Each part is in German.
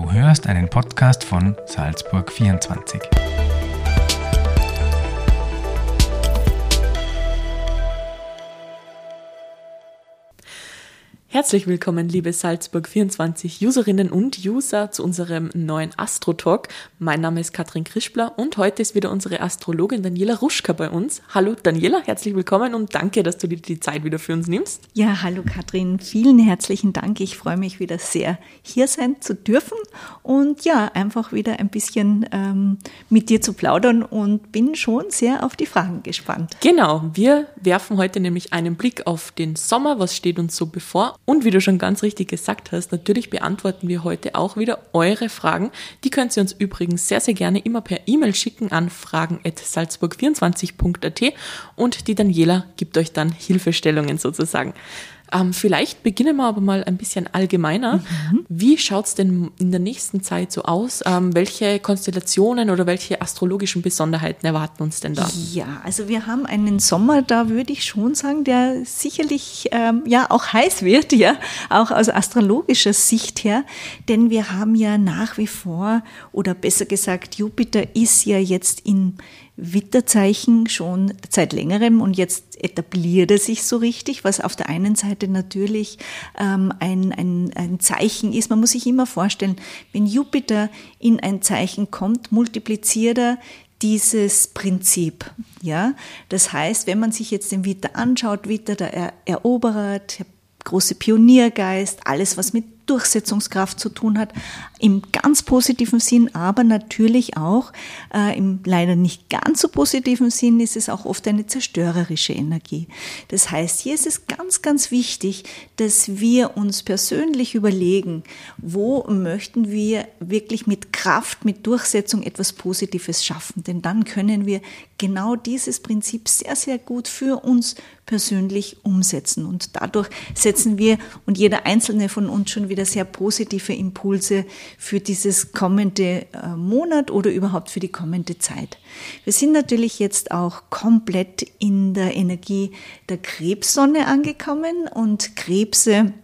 Du hörst einen Podcast von Salzburg 24. Herzlich willkommen, liebe Salzburg 24 Userinnen und User zu unserem neuen Astro Talk. Mein Name ist Katrin Krischbler und heute ist wieder unsere Astrologin Daniela Ruschka bei uns. Hallo Daniela, herzlich willkommen und danke, dass du dir die Zeit wieder für uns nimmst. Ja, hallo Katrin, vielen herzlichen Dank. Ich freue mich wieder sehr, hier sein zu dürfen und ja, einfach wieder ein bisschen ähm, mit dir zu plaudern und bin schon sehr auf die Fragen gespannt. Genau, wir werfen heute nämlich einen Blick auf den Sommer. Was steht uns so bevor? Und wie du schon ganz richtig gesagt hast, natürlich beantworten wir heute auch wieder eure Fragen. Die könnt ihr uns übrigens sehr, sehr gerne immer per E-Mail schicken an fragen.salzburg24.at und die Daniela gibt euch dann Hilfestellungen sozusagen. Ähm, vielleicht beginnen wir aber mal ein bisschen allgemeiner. Mhm. Wie schaut es denn in der nächsten Zeit so aus? Ähm, welche Konstellationen oder welche astrologischen Besonderheiten erwarten uns denn da? Ja, also wir haben einen Sommer, da würde ich schon sagen, der sicherlich ähm, ja auch heiß wird, ja, auch aus astrologischer Sicht her, denn wir haben ja nach wie vor, oder besser gesagt, Jupiter ist ja jetzt in Witterzeichen schon seit längerem und jetzt etabliert er sich so richtig, was auf der einen Seite natürlich ähm, ein, ein, ein Zeichen ist. Man muss sich immer vorstellen, wenn Jupiter in ein Zeichen kommt, multipliziert er dieses Prinzip. Ja, das heißt, wenn man sich jetzt den Witter anschaut, Witter der Eroberer, der große Pioniergeist, alles was mit Durchsetzungskraft zu tun hat, im ganz positiven Sinn, aber natürlich auch äh, im leider nicht ganz so positiven Sinn ist es auch oft eine zerstörerische Energie. Das heißt, hier ist es ganz, ganz wichtig, dass wir uns persönlich überlegen, wo möchten wir wirklich mit Kraft, mit Durchsetzung etwas Positives schaffen. Denn dann können wir genau dieses Prinzip sehr, sehr gut für uns persönlich umsetzen. Und dadurch setzen wir und jeder einzelne von uns schon wieder wieder sehr positive Impulse für dieses kommende äh, Monat oder überhaupt für die kommende Zeit. Wir sind natürlich jetzt auch komplett in der Energie der Krebssonne angekommen und Krebse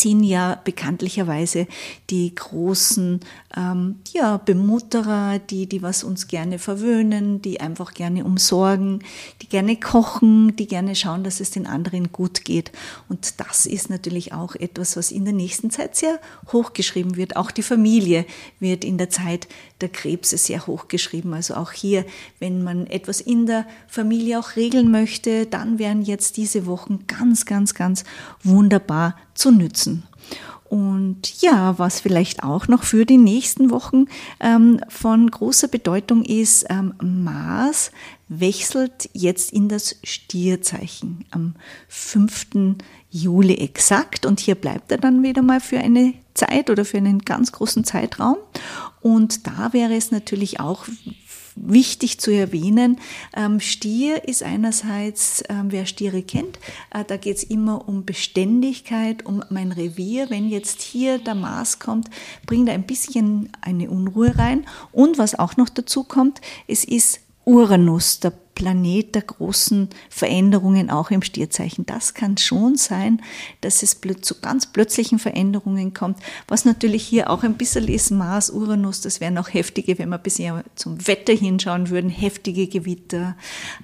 sind ja bekanntlicherweise die großen ähm, ja, Bemutterer, die, die was uns gerne verwöhnen, die einfach gerne umsorgen, die gerne kochen, die gerne schauen, dass es den anderen gut geht. Und das ist natürlich auch etwas, was in der nächsten Zeit sehr hochgeschrieben wird. Auch die Familie wird in der Zeit der Krebse sehr hochgeschrieben. Also auch hier, wenn man etwas in der Familie auch regeln möchte, dann wären jetzt diese Wochen ganz, ganz, ganz wunderbar zu nützen. Und ja, was vielleicht auch noch für die nächsten Wochen ähm, von großer Bedeutung ist, ähm, Mars wechselt jetzt in das Stierzeichen am 5. Juli exakt. Und hier bleibt er dann wieder mal für eine Zeit oder für einen ganz großen Zeitraum. Und da wäre es natürlich auch wichtig zu erwähnen. Ähm, Stier ist einerseits, ähm, wer Stiere kennt, äh, da geht es immer um Beständigkeit, um mein Revier. Wenn jetzt hier der Mars kommt, bringt er ein bisschen eine Unruhe rein. Und was auch noch dazu kommt, es ist Uranus, der Planet der großen Veränderungen auch im Stierzeichen. Das kann schon sein, dass es zu ganz plötzlichen Veränderungen kommt. Was natürlich hier auch ein bisschen ist, Mars, Uranus, das wären auch heftige, wenn wir bisher zum Wetter hinschauen würden, heftige Gewitter.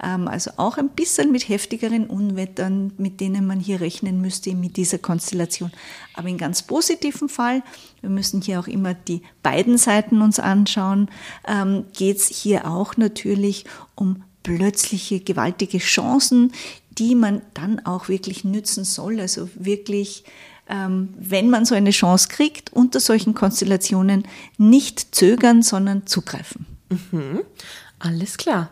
Ähm, also auch ein bisschen mit heftigeren Unwettern, mit denen man hier rechnen müsste mit dieser Konstellation. Aber in ganz positiven Fall, wir müssen hier auch immer die beiden Seiten uns anschauen, ähm, geht es hier auch natürlich um plötzliche gewaltige Chancen, die man dann auch wirklich nützen soll. Also wirklich, ähm, wenn man so eine Chance kriegt, unter solchen Konstellationen nicht zögern, sondern zugreifen. Mhm. Alles klar.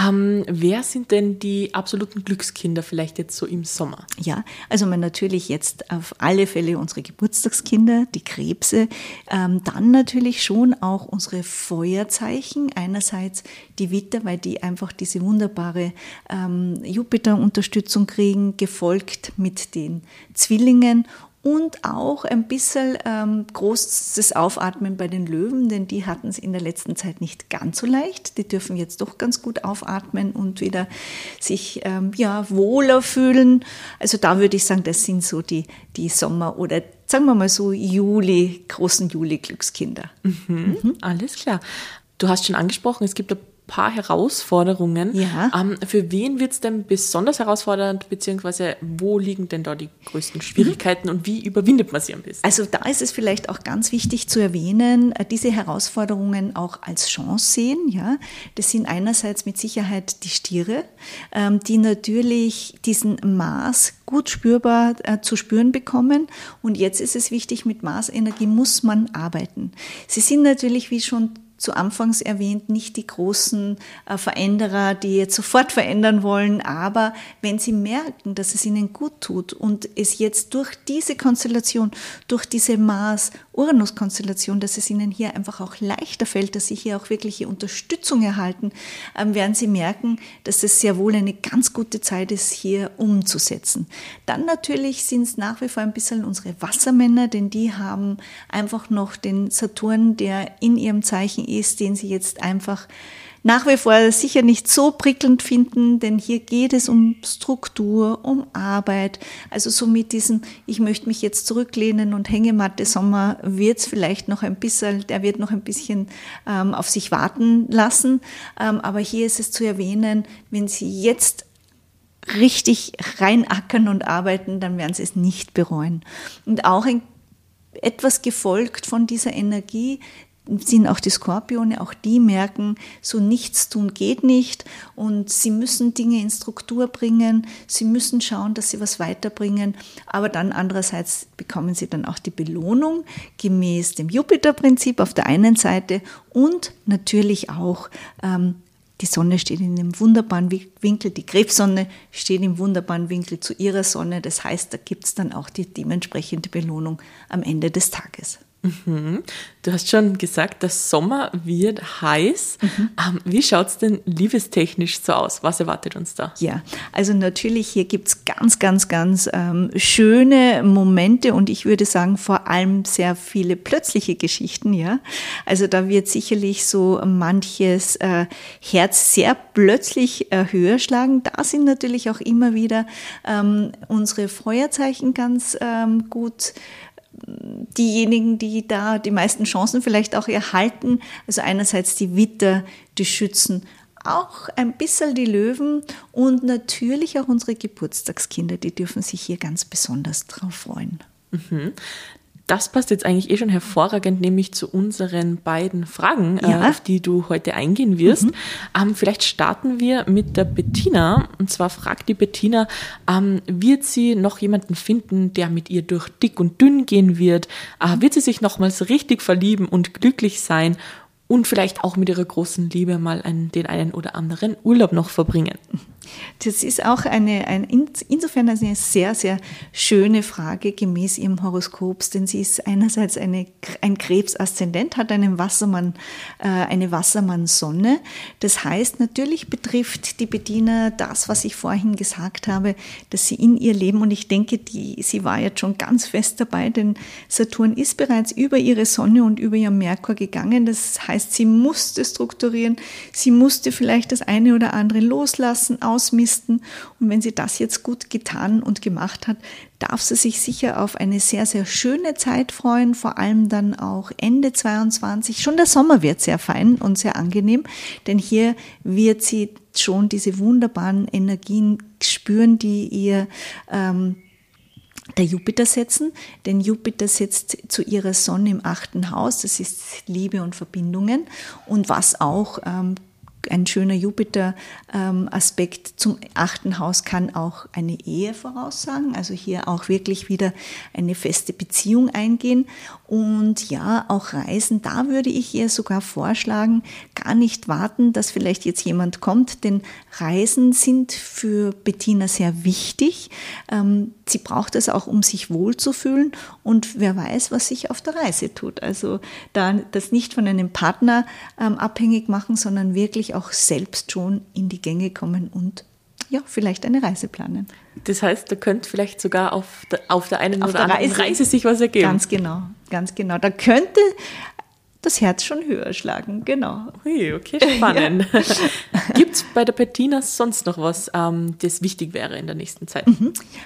Ähm, wer sind denn die absoluten Glückskinder vielleicht jetzt so im Sommer? Ja, also man natürlich jetzt auf alle Fälle unsere Geburtstagskinder, die Krebse, ähm, dann natürlich schon auch unsere Feuerzeichen. Einerseits die Witter, weil die einfach diese wunderbare ähm, Jupiter-Unterstützung kriegen, gefolgt mit den Zwillingen und auch ein bisschen ähm, großes Aufatmen bei den Löwen, denn die hatten es in der letzten Zeit nicht ganz so leicht. Die dürfen jetzt doch ganz gut aufatmen und wieder sich ähm, ja, wohler fühlen. Also da würde ich sagen, das sind so die, die Sommer- oder sagen wir mal so Juli, großen Juli-Glückskinder. Mhm. Mhm. Alles klar. Du hast schon angesprochen, es gibt ein paar Herausforderungen. Ja. Ähm, für wen wird es denn besonders herausfordernd, beziehungsweise wo liegen denn da die größten Schwierigkeiten und wie überwindet man sie am besten? Also da ist es vielleicht auch ganz wichtig zu erwähnen, äh, diese Herausforderungen auch als Chance sehen. Ja, das sind einerseits mit Sicherheit die Stiere, ähm, die natürlich diesen Maß gut spürbar äh, zu spüren bekommen. Und jetzt ist es wichtig, mit Maßenergie muss man arbeiten. Sie sind natürlich, wie schon zu Anfangs erwähnt, nicht die großen äh, Veränderer, die jetzt sofort verändern wollen, aber wenn sie merken, dass es ihnen gut tut und es jetzt durch diese Konstellation, durch diese Mars-Uranus-Konstellation, dass es ihnen hier einfach auch leichter fällt, dass sie hier auch wirkliche Unterstützung erhalten, ähm, werden sie merken, dass es sehr wohl eine ganz gute Zeit ist, hier umzusetzen. Dann natürlich sind es nach wie vor ein bisschen unsere Wassermänner, denn die haben einfach noch den Saturn, der in ihrem Zeichen ist, den Sie jetzt einfach nach wie vor sicher nicht so prickelnd finden, denn hier geht es um Struktur, um Arbeit. Also so mit diesem, ich möchte mich jetzt zurücklehnen und Hängematte Sommer wird es vielleicht noch ein bisschen, der wird noch ein bisschen ähm, auf sich warten lassen. Ähm, aber hier ist es zu erwähnen, wenn Sie jetzt richtig reinackern und arbeiten, dann werden Sie es nicht bereuen. Und auch ein etwas gefolgt von dieser Energie, sind auch die Skorpione, auch die merken, so nichts tun geht nicht und sie müssen Dinge in Struktur bringen, sie müssen schauen, dass sie was weiterbringen, aber dann andererseits bekommen sie dann auch die Belohnung gemäß dem Jupiter-Prinzip auf der einen Seite und natürlich auch ähm, die Sonne steht in einem wunderbaren Winkel, die Krebssonne steht im wunderbaren Winkel zu ihrer Sonne. Das heißt, da gibt es dann auch die dementsprechende Belohnung am Ende des Tages. Mhm. Du hast schon gesagt, der Sommer wird heiß. Mhm. Ähm, wie schaut es denn liebestechnisch so aus? Was erwartet uns da? Ja, also natürlich hier gibt es ganz, ganz, ganz ähm, schöne Momente und ich würde sagen vor allem sehr viele plötzliche Geschichten. Ja, also da wird sicherlich so manches äh, Herz sehr plötzlich äh, höher schlagen. Da sind natürlich auch immer wieder ähm, unsere Feuerzeichen ganz ähm, gut diejenigen, die da die meisten Chancen vielleicht auch erhalten. Also einerseits die Witter, die Schützen, auch ein bisschen die Löwen und natürlich auch unsere Geburtstagskinder, die dürfen sich hier ganz besonders drauf freuen. Mhm das passt jetzt eigentlich eh schon hervorragend, nämlich zu unseren beiden Fragen, äh, ja. äh, auf die du heute eingehen wirst. Mhm. Ähm, vielleicht starten wir mit der Bettina. Und zwar fragt die Bettina, ähm, wird sie noch jemanden finden, der mit ihr durch dick und dünn gehen wird? Äh, wird sie sich nochmals richtig verlieben und glücklich sein? Und vielleicht auch mit ihrer großen Liebe mal einen, den einen oder anderen Urlaub noch verbringen. Das ist auch eine, eine, insofern eine sehr, sehr schöne Frage gemäß ihrem Horoskop, denn sie ist einerseits eine, ein Krebsaszendent, hat einen Wassermann, äh, eine Wassermann-Sonne. Das heißt, natürlich betrifft die Bediener das, was ich vorhin gesagt habe, dass sie in ihr Leben, und ich denke, die, sie war jetzt schon ganz fest dabei, denn Saturn ist bereits über ihre Sonne und über ihren Merkur gegangen. Das heißt, sie musste strukturieren, sie musste vielleicht das eine oder andere loslassen, aus ausmisten. Und wenn sie das jetzt gut getan und gemacht hat, darf sie sich sicher auf eine sehr, sehr schöne Zeit freuen, vor allem dann auch Ende 22. Schon der Sommer wird sehr fein und sehr angenehm, denn hier wird sie schon diese wunderbaren Energien spüren, die ihr ähm, der Jupiter setzen, denn Jupiter setzt zu ihrer Sonne im achten Haus, das ist Liebe und Verbindungen und was auch ähm, ein schöner Jupiter-Aspekt zum achten Haus kann auch eine Ehe voraussagen, also hier auch wirklich wieder eine feste Beziehung eingehen. Und ja, auch Reisen, da würde ich ihr sogar vorschlagen, gar nicht warten, dass vielleicht jetzt jemand kommt, denn Reisen sind für Bettina sehr wichtig. Ähm, sie braucht es auch, um sich wohlzufühlen und wer weiß, was sich auf der Reise tut. Also da das nicht von einem Partner ähm, abhängig machen, sondern wirklich auch selbst schon in die Gänge kommen und ja, vielleicht eine Reise planen. Das heißt, da könnte vielleicht sogar auf der, auf der einen Auf oder der anderen Reise. Reise sich was ergeben. Ganz genau, ganz genau. Da könnte das Herz schon höher schlagen, genau. Ui, okay, spannend. Gibt es bei der Bettina sonst noch was, ähm, das wichtig wäre in der nächsten Zeit?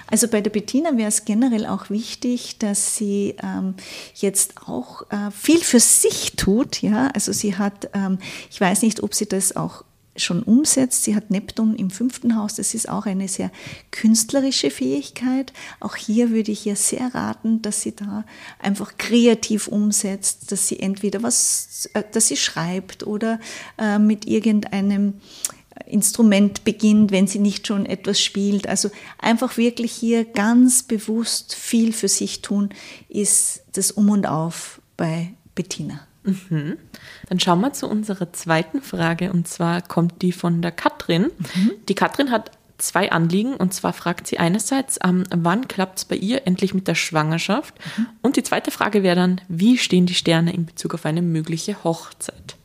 Also bei der Bettina wäre es generell auch wichtig, dass sie ähm, jetzt auch äh, viel für sich tut. Ja, also sie hat, ähm, ich weiß nicht, ob sie das auch schon umsetzt. Sie hat Neptun im fünften Haus. Das ist auch eine sehr künstlerische Fähigkeit. Auch hier würde ich ihr sehr raten, dass sie da einfach kreativ umsetzt, dass sie entweder was, äh, dass sie schreibt oder äh, mit irgendeinem Instrument beginnt, wenn sie nicht schon etwas spielt. Also einfach wirklich hier ganz bewusst viel für sich tun, ist das Um und Auf bei Bettina. Dann schauen wir zu unserer zweiten Frage und zwar kommt die von der Katrin. Die Katrin hat zwei Anliegen und zwar fragt sie einerseits, ähm, wann klappt es bei ihr endlich mit der Schwangerschaft? Und die zweite Frage wäre dann, wie stehen die Sterne in Bezug auf eine mögliche Hochzeit?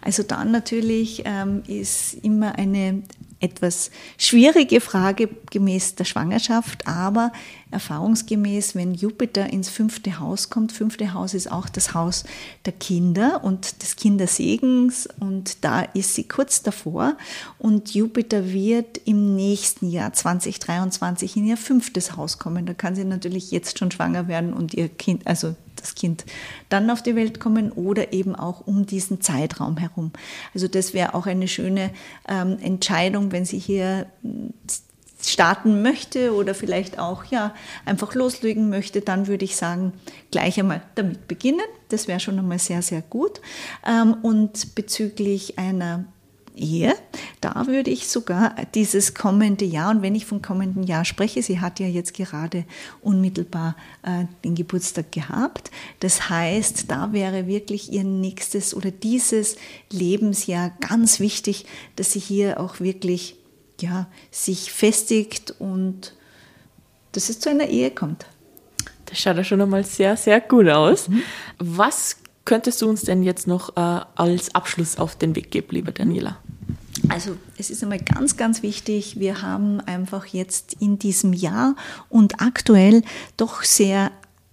Also dann natürlich ähm, ist immer eine etwas schwierige Frage gemäß der Schwangerschaft, aber erfahrungsgemäß, wenn Jupiter ins fünfte Haus kommt, fünfte Haus ist auch das Haus der Kinder und des Kindersegens und da ist sie kurz davor und Jupiter wird im nächsten Jahr 2023 in ihr fünftes Haus kommen. Da kann sie natürlich jetzt schon schwanger werden und ihr Kind, also das Kind dann auf die Welt kommen oder eben auch um diesen Zeitraum herum. Also das wäre auch eine schöne ähm, Entscheidung, wenn sie hier mm, starten möchte oder vielleicht auch ja einfach loslegen möchte, dann würde ich sagen, gleich einmal damit beginnen. Das wäre schon einmal sehr, sehr gut. Ähm, und bezüglich einer Ehe, da würde ich sogar dieses kommende Jahr, und wenn ich vom kommenden Jahr spreche, sie hat ja jetzt gerade unmittelbar äh, den Geburtstag gehabt, das heißt, da wäre wirklich ihr nächstes oder dieses Lebensjahr ganz wichtig, dass sie hier auch wirklich ja, sich festigt und dass es zu einer Ehe kommt. Das schaut ja schon einmal sehr, sehr gut aus. Was könntest du uns denn jetzt noch äh, als Abschluss auf den Weg geben, liebe Daniela? Also es ist einmal ganz, ganz wichtig, wir haben einfach jetzt in diesem Jahr und aktuell doch sehr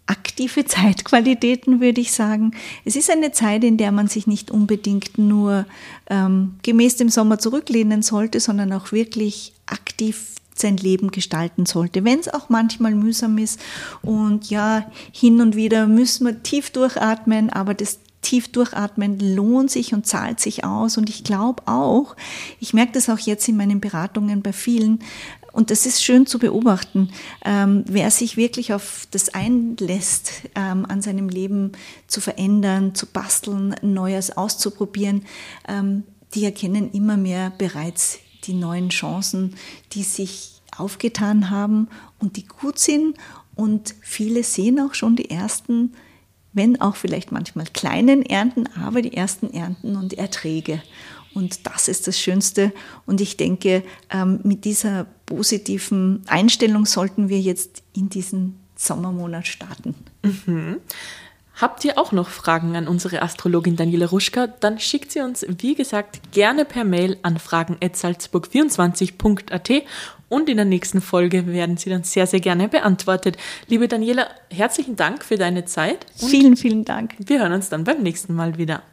aktive Zeitqualitäten, würde ich sagen. Es ist eine Zeit, in der man sich nicht unbedingt nur ähm, gemäß dem Sommer zurücklehnen sollte, sondern auch wirklich aktiv sein Leben gestalten sollte, wenn es auch manchmal mühsam ist. Und ja, hin und wieder müssen wir tief durchatmen, aber das tief durchatmen lohnt sich und zahlt sich aus. Und ich glaube auch, ich merke das auch jetzt in meinen Beratungen bei vielen, und das ist schön zu beobachten, ähm, wer sich wirklich auf das einlässt, ähm, an seinem Leben zu verändern, zu basteln, Neues auszuprobieren, ähm, die erkennen immer mehr bereits die neuen Chancen, die sich aufgetan haben und die gut sind. Und viele sehen auch schon die ersten, wenn auch vielleicht manchmal kleinen Ernten, aber die ersten Ernten und Erträge. Und das ist das Schönste. Und ich denke, ähm, mit dieser positiven Einstellung sollten wir jetzt in diesen Sommermonat starten. Habt ihr auch noch Fragen an unsere Astrologin Daniela Ruschka? Dann schickt sie uns, wie gesagt, gerne per Mail an fragen.salzburg24.at und in der nächsten Folge werden sie dann sehr, sehr gerne beantwortet. Liebe Daniela, herzlichen Dank für deine Zeit Vielen, vielen Dank. wir hören uns dann beim nächsten Mal wieder.